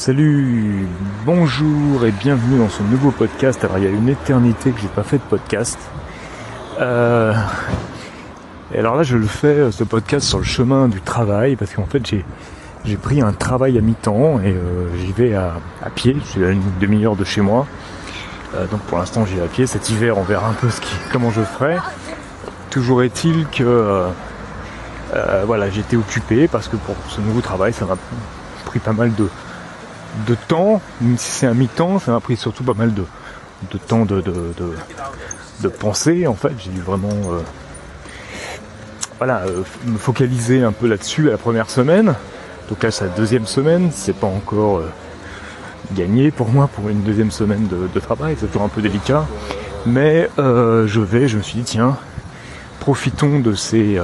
Salut, bonjour et bienvenue dans ce nouveau podcast. Alors il y a une éternité que j'ai pas fait de podcast. Euh, et alors là je le fais euh, ce podcast sur le chemin du travail parce qu'en fait j'ai pris un travail à mi-temps et euh, j'y vais à, pied. Je suis à une demi-heure de chez moi. donc pour l'instant j'y vais à pied. Cet hiver on verra un peu comment je ferai. Toujours est-il que j'étais occupé parce que pour ce nouveau travail ça m'a pris pas mal de de temps, même si c'est un mi-temps, ça m'a pris surtout pas mal de, temps de, de, en fait. J'ai dû vraiment euh, voilà, euh, me focaliser un peu là-dessus à la première semaine. Donc là c'est la deuxième semaine, c'est pas encore euh, gagné pour moi pour une deuxième semaine de, travail, c'est toujours un peu délicat. Mais je vais, je me suis dit tiens, profitons de ces,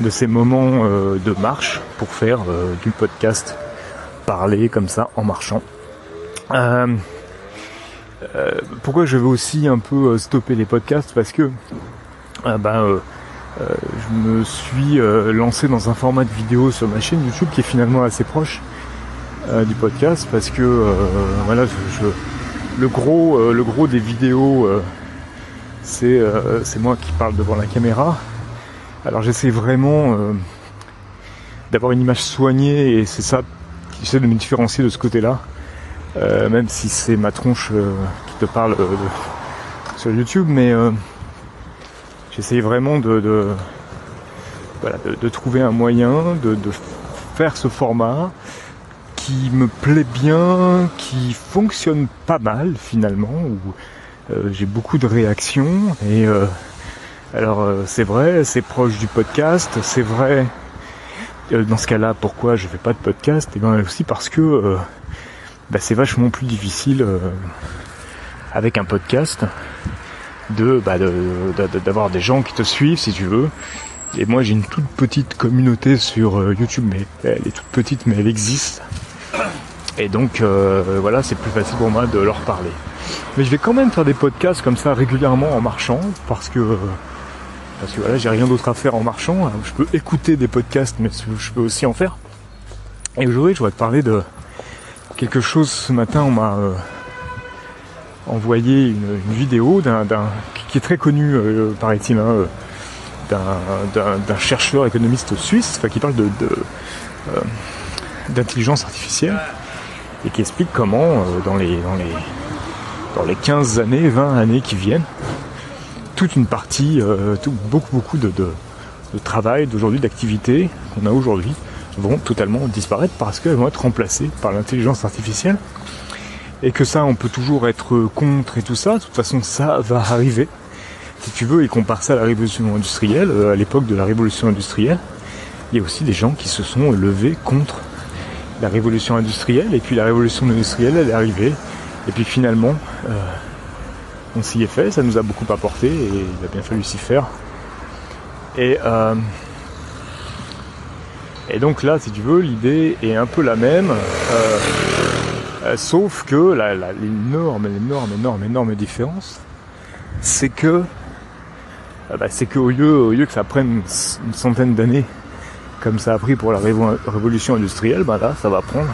de ces moments de marche pour faire du podcast parler comme ça en marchant. Euh, euh, pourquoi je veux aussi un peu euh, stopper les podcasts? Parce que ben, je me suis lancé dans un format de vidéo sur ma chaîne YouTube qui est finalement assez proche du podcast parce que voilà, le gros, le gros des vidéos, c'est c'est moi qui parle devant la caméra. Alors j'essaie vraiment d'avoir une image soignée et c'est ça j'essaie de me différencier de ce côté-là, euh, même si c'est ma tronche euh, qui te parle euh, sur YouTube, mais j'essaie vraiment de, de, trouver un moyen de, faire ce format qui me plaît bien, qui fonctionne pas mal finalement, où j'ai beaucoup de réactions. Et alors c'est vrai, c'est proche du podcast, c'est vrai dans ce cas-là, pourquoi je fais pas de podcast? Et eh bien aussi parce que euh, bah, c'est vachement plus difficile euh, avec un podcast de bah, d'avoir des gens qui te suivent si tu veux. Et moi j'ai une toute petite communauté sur YouTube, mais elle est toute petite, mais elle existe. Et donc voilà, c'est plus facile pour moi de leur parler. Mais je vais quand même faire des podcasts comme ça régulièrement en marchant, parce que parce que voilà, j'ai rien d'autre à faire en marchant. Je peux écouter des podcasts, mais je peux aussi en faire. Et aujourd'hui, je voudrais te parler de quelque chose. Ce matin, on m'a euh, envoyé une, vidéo d'un, qui est très connu, euh, paraît-il, hein, euh, d'un, chercheur économiste suisse, qui parle de, d'intelligence artificielle et qui explique comment dans les dans les dans les 15 années, 20 années qui viennent, toute une partie, euh, beaucoup de, travail d'aujourd'hui, d'activités qu'on a aujourd'hui, vont totalement disparaître parce qu'elles vont être remplacées par l'intelligence artificielle. Et que ça, on peut toujours être contre et tout ça. De toute façon, ça va arriver. Si tu veux, et compare ça à la révolution industrielle, euh, à l'époque de la révolution industrielle, il y a aussi des gens qui se sont levés contre la révolution industrielle. Et puis la révolution industrielle, elle est arrivée. Et puis finalement, euh, s'y est fait, ça nous a beaucoup apporté et il a bien fallu s'y faire. Et, euh, donc là, si tu veux, l'idée est un peu la même, euh, euh, sauf que l'énorme, énorme, énorme, énorme différence, c'est que bah, c'est qu'au lieu, au lieu que ça prenne une centaine d'années, comme ça a pris pour la révolution industrielle, bah là, ça va prendre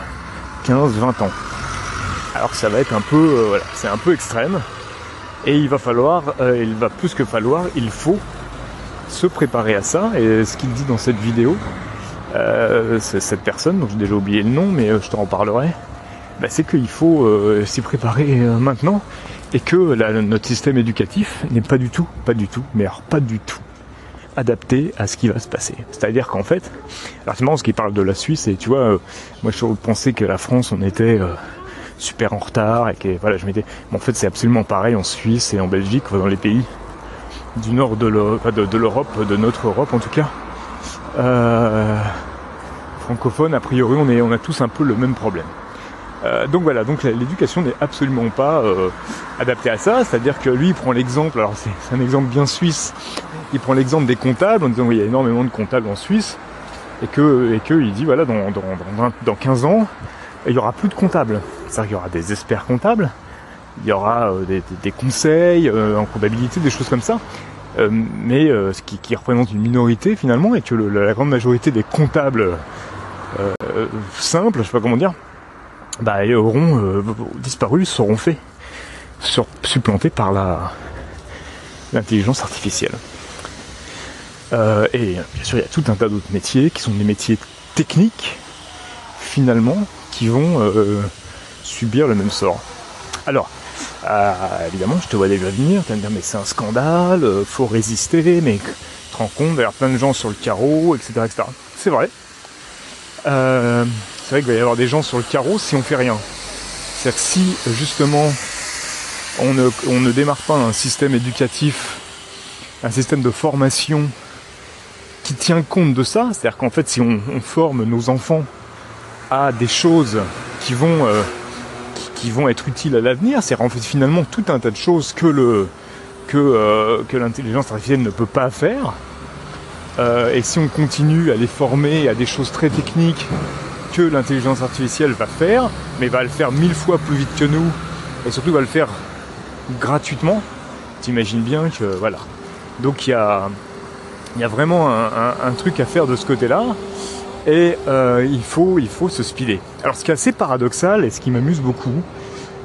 15-20 ans. Alors ça va être un peu, voilà, c'est un peu extrême, et il va falloir, euh, il va plus que falloir, il faut se préparer à ça. Et ce qu'il dit dans cette vidéo, euh, cette personne, dont j'ai déjà oublié le nom, mais euh, je t'en parlerai, bah, c'est qu'il faut euh, s'y préparer maintenant et que notre système éducatif n'est pas du tout, pas du tout, mais alors pas du tout adapté à ce qui va se passer. C'est-à-dire qu'en fait, alors c'est marrant ce qu'il parle de la Suisse et tu vois, moi je pensais que la France on était super en retard et que voilà, je m'étais. en fait, c'est absolument pareil en Suisse et en Belgique, dans les pays du nord de l'Europe, de, notre Europe en tout cas. Euh, francophone, a priori, on, a tous un peu le même problème. Euh, donc voilà, l'éducation n'est absolument pas euh, adaptée à ça, c'est-à-dire que lui il prend l'exemple, alors c'est un exemple bien suisse, il prend l'exemple des comptables en disant qu'il y a énormément de comptables en Suisse, et que, et que il dit voilà, dans, dans, dans, dans 15 ans, il n'y aura plus de comptables. C'est-à-dire qu'il y aura des experts comptables, il y aura euh, des, conseils euh, en comptabilité, des choses comme ça. Euh, mais ce qui, représente une minorité finalement, et que la grande majorité des comptables simples, je sais pas comment dire, bah, auront disparu, seront faits, supplantés par la l'intelligence artificielle. et bien sûr, il y a tout un tas d'autres métiers qui sont des métiers techniques, finalement, qui vont subir le même sort. Alors, évidemment, je te vois déjà venir, tu vas me dire, mais c'est un scandale, faut résister, mais te rends compte, il y plein de gens sur le carreau, etc. etc. C'est vrai. Euh, c'est vrai qu'il va y avoir des gens sur le carreau si on fait rien. C'est-à-dire que si justement on ne démarre pas un système éducatif, un système de formation qui tient compte de ça, c'est-à-dire qu'en fait si on, forme nos enfants à des choses qui vont, euh, qui, vont être utiles à l'avenir, c'est finalement tout un tas de choses que euh, l'intelligence artificielle ne peut pas faire. Euh, et si on continue à les former à des choses très techniques que l'intelligence artificielle va faire, mais va le faire mille fois plus vite que nous, et surtout va le faire gratuitement, t'imagines bien que voilà. Donc il y a vraiment un, truc à faire de ce côté-là, et euh, il, faut, il faut se speeder. Alors ce qui est assez paradoxal, et ce qui m'amuse beaucoup,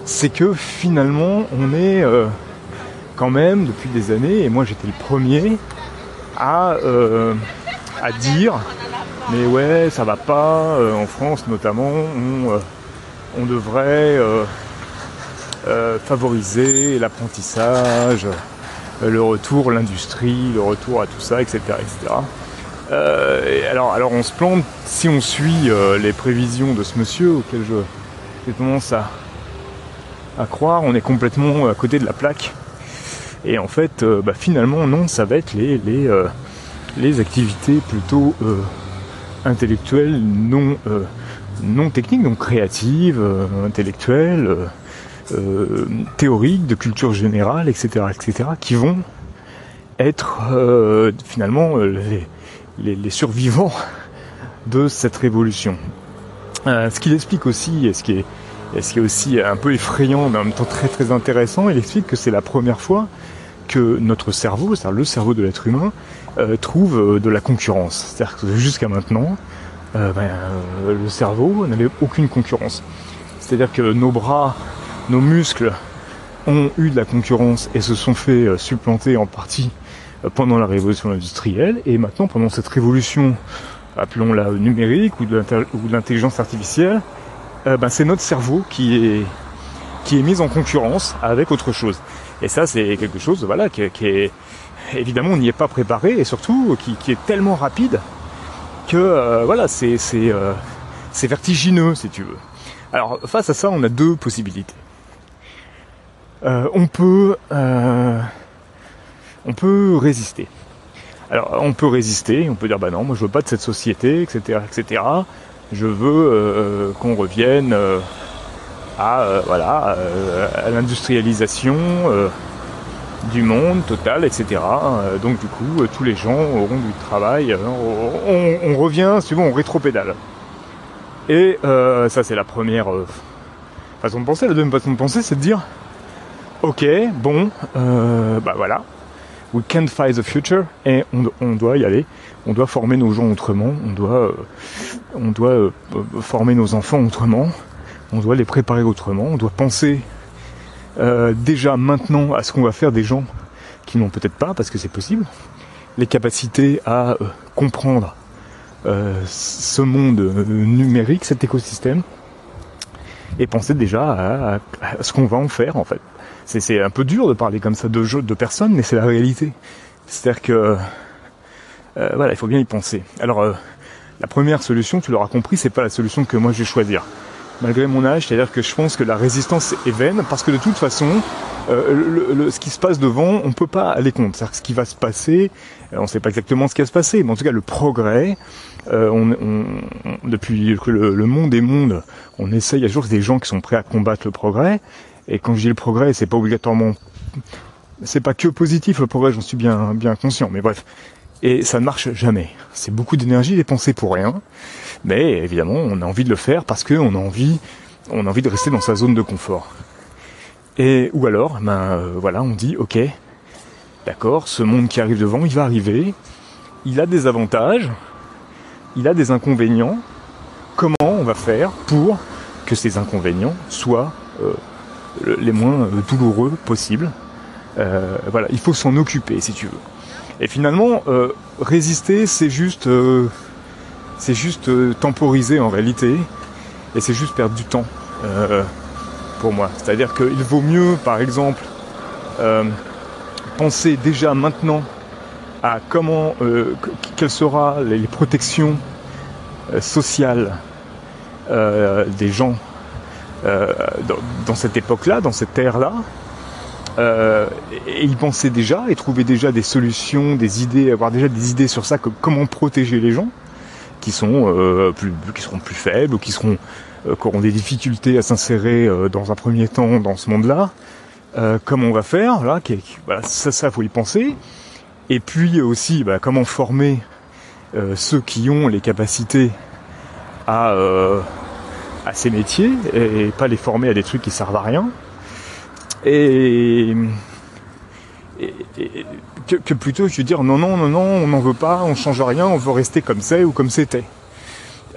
c'est que finalement on est quand même depuis des années, et moi j'étais le premier à, euh, à dire mais ouais ça va pas, euh, en France notamment, on, euh, on devrait favoriser l'apprentissage, le retour l'industrie, le retour à tout ça, etc. etc. alors, alors on se plante si on suit les prévisions de ce monsieur auquel je, j'ai tendance à, à croire, on est complètement à côté de la plaque. Et en fait, euh, bah, finalement, non, ça va être les, les, euh, les activités plutôt euh, intellectuelles, non, non techniques, donc créatives, intellectuelles, théoriques, de culture générale, etc., etc., qui vont être finalement les, les, survivants de cette révolution. ce qu'il explique aussi, et ce qui est et ce qui est aussi un peu effrayant, mais en même temps très très intéressant, il explique que c'est la première fois que notre cerveau, c'est-à-dire le cerveau de l'être humain, euh, trouve euh, de la concurrence. C'est-à-dire que jusqu'à maintenant, euh, ben, le cerveau n'avait aucune concurrence. C'est-à-dire que nos bras, nos muscles ont eu de la concurrence et se sont fait supplanter en partie pendant la révolution industrielle. Et maintenant, pendant cette révolution, appelons-la numérique ou de l'intelligence artificielle, euh, ben, c'est notre cerveau qui est, qui est mis en concurrence avec autre chose. Et ça, c'est quelque chose, voilà, qui, est évidemment on n'y est pas préparé et surtout qui, est tellement rapide que euh, voilà, c'est euh, c'est vertigineux si tu veux. Alors face à ça, on a deux possibilités. on peut on peut résister. Alors on peut résister, on peut dire bah non, moi je veux pas de cette société, etc., etc je veux euh, qu'on revienne euh, à euh, voilà à l'industrialisation du monde total, etc. donc du coup, tous les gens auront du travail. On, revient, souvent, on rétropédale. Et ça, c'est la première façon de penser. La deuxième façon de penser, c'est de dire, ok, bon, bah voilà, we can't fight the future et on, doit y aller. On doit former nos gens autrement. On doit, euh, on doit euh, former nos enfants autrement. On doit les préparer autrement. On doit penser euh, déjà maintenant à ce qu'on va faire des gens qui n'ont peut-être pas, parce que c'est possible, les capacités à comprendre ce monde numérique, cet écosystème, et penser déjà à ce qu'on va en faire en fait c'est un peu dur de parler comme ça de jeux de personnes, mais c'est la réalité. C'est-à-dire que euh, voilà, il faut bien y penser. Alors euh, la première solution, tu l'auras compris, c'est pas la solution que moi je vais choisir. Malgré mon âge, c'est-à-dire que je pense que la résistance est vaine, parce que de toute façon, euh, le, ce qui se passe devant, on peut pas aller contre. C'est-à-dire que ce qui va se passer, on ne sait pas exactement ce qui va se passer, mais en tout cas le progrès, on, on, depuis que le, le, monde est monde, on essaye à jour des gens qui sont prêts à combattre le progrès, et quand je dis le progrès, c'est pas obligatoirement, c'est pas que positif le progrès, j'en suis bien, bien conscient. Mais bref, et ça ne marche jamais. C'est beaucoup d'énergie dépensée pour rien. Mais évidemment, on a envie de le faire parce qu'on a envie, on a envie de rester dans sa zone de confort. Et ou alors, ben euh, voilà, on dit ok, d'accord, ce monde qui arrive devant, il va arriver. Il a des avantages, il a des inconvénients. Comment on va faire pour que ces inconvénients soient les moins douloureux possibles. voilà, il faut s'en occuper si tu veux. Et finalement, résister, c'est juste, c'est juste temporiser en réalité, et c'est juste perdre du temps pour moi. C'est-à-dire qu'il vaut mieux, par exemple, penser déjà maintenant à comment, euh, quelles seront les, protections euh, sociales euh, des gens dans, cette époque-là, dans cette ère-là, et y penser déjà et trouver déjà des solutions, des idées, avoir déjà des idées sur ça, comment protéger les gens qui sont plus, qui seront plus faibles ou qui seront qui auront des difficultés à s'insérer dans un premier temps dans ce monde-là. comment on va faire là, voilà, ça, ça faut y penser. Et puis aussi, bah, comment former euh, ceux qui ont les capacités à, euh, à ces métiers et, pas les former à des trucs qui servent à rien. Et, que, plutôt je veux dire non non non non on n'en veut pas, on change rien, on veut rester comme c'est ou comme c'était.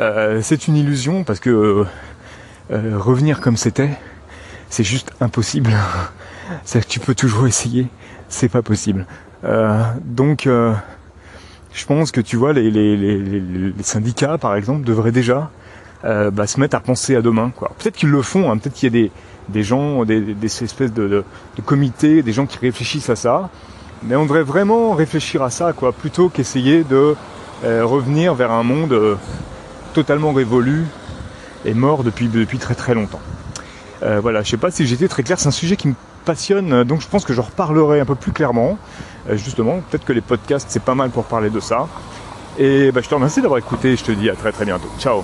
Euh, c'est une illusion parce que revenir comme c'était, c'est juste impossible. c'est que tu peux toujours essayer, c'est pas possible. Euh, donc, euh, je pense que tu vois, les, syndicats, par exemple, devraient déjà euh, bah, se mettre à penser à demain. Peut-être qu'ils le font, hein, peut-être qu'il y a des, gens, des, espèces de, comités, des gens qui réfléchissent à ça. Mais on devrait vraiment réfléchir à ça, plutôt qu'essayer de revenir vers un monde totalement révolu et mort depuis, très très longtemps. voilà, je sais pas si j'étais très clair, c'est un sujet qui me passionne, donc je pense que je reparlerai un peu plus clairement. Euh, justement, peut-être que les podcasts c'est pas mal pour parler de ça. Et bah, je te remercie d'avoir écouté, je te dis à très très bientôt. Ciao